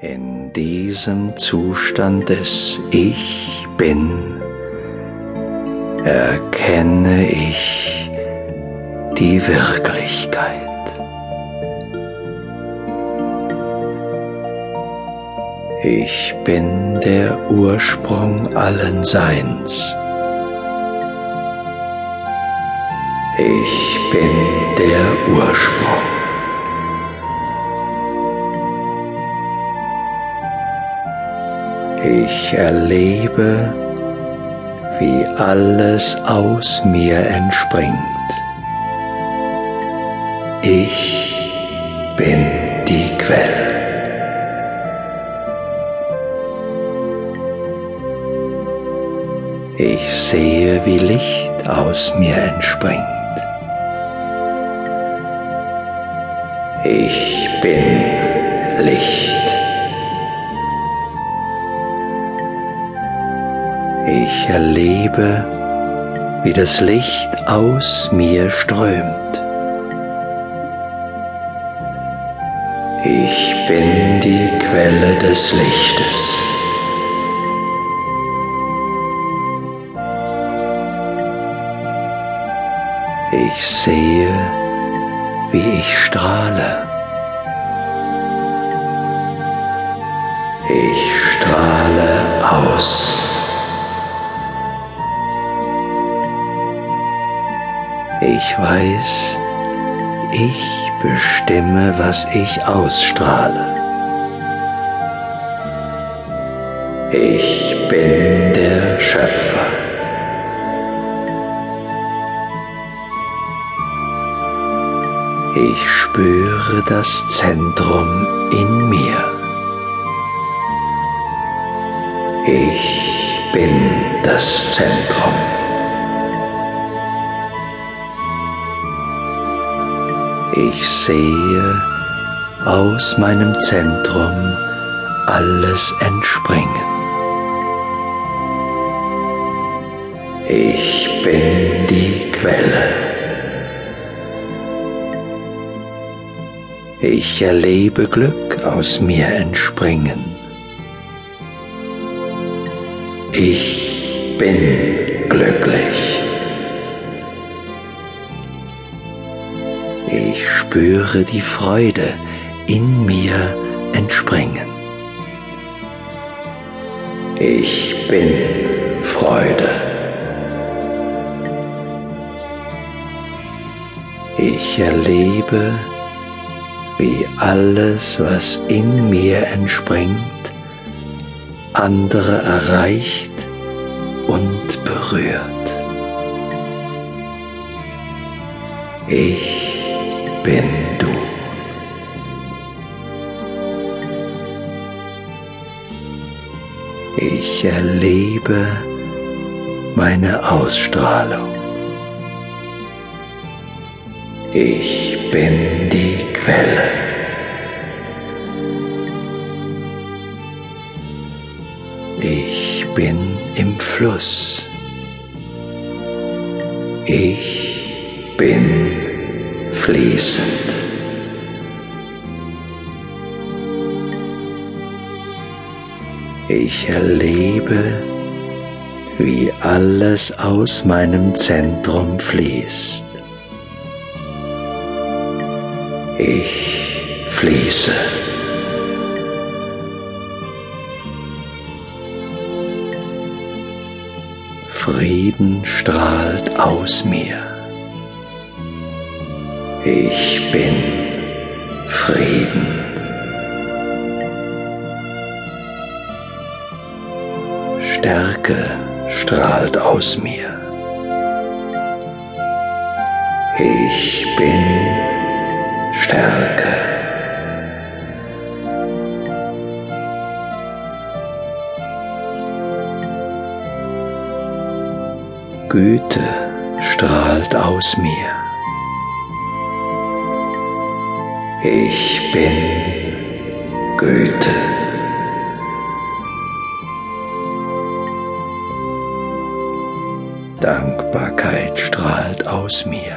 In diesem Zustand des Ich bin erkenne ich die Wirklichkeit. Ich bin der Ursprung allen Seins. Ich bin der Ursprung. Ich erlebe, wie alles aus mir entspringt. Ich bin die Quelle. Ich sehe, wie Licht aus mir entspringt. Ich bin Licht. Ich erlebe, wie das Licht aus mir strömt. Ich bin die Quelle des Lichtes. Ich sehe, wie ich strahle. Ich strahle aus. Ich weiß, ich bestimme, was ich ausstrahle. Ich bin der Schöpfer. Ich spüre das Zentrum in mir. Ich bin das Zentrum. Ich sehe aus meinem Zentrum alles entspringen. Ich bin die Quelle. Ich erlebe Glück aus mir entspringen. Ich bin glücklich. Ich spüre die Freude in mir entspringen. Ich bin Freude. Ich erlebe, wie alles, was in mir entspringt, andere erreicht und berührt. Ich bin du. Ich erlebe meine Ausstrahlung. Ich bin die Quelle. Ich bin im Fluss. Ich fließend. Ich erlebe, wie alles aus meinem Zentrum fließt. Ich fließe. Frieden strahlt aus mir. Ich bin Frieden. Stärke strahlt aus mir. Ich bin Stärke. Güte strahlt aus mir. Ich bin Güte. Dankbarkeit strahlt aus mir.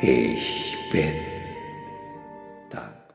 Ich bin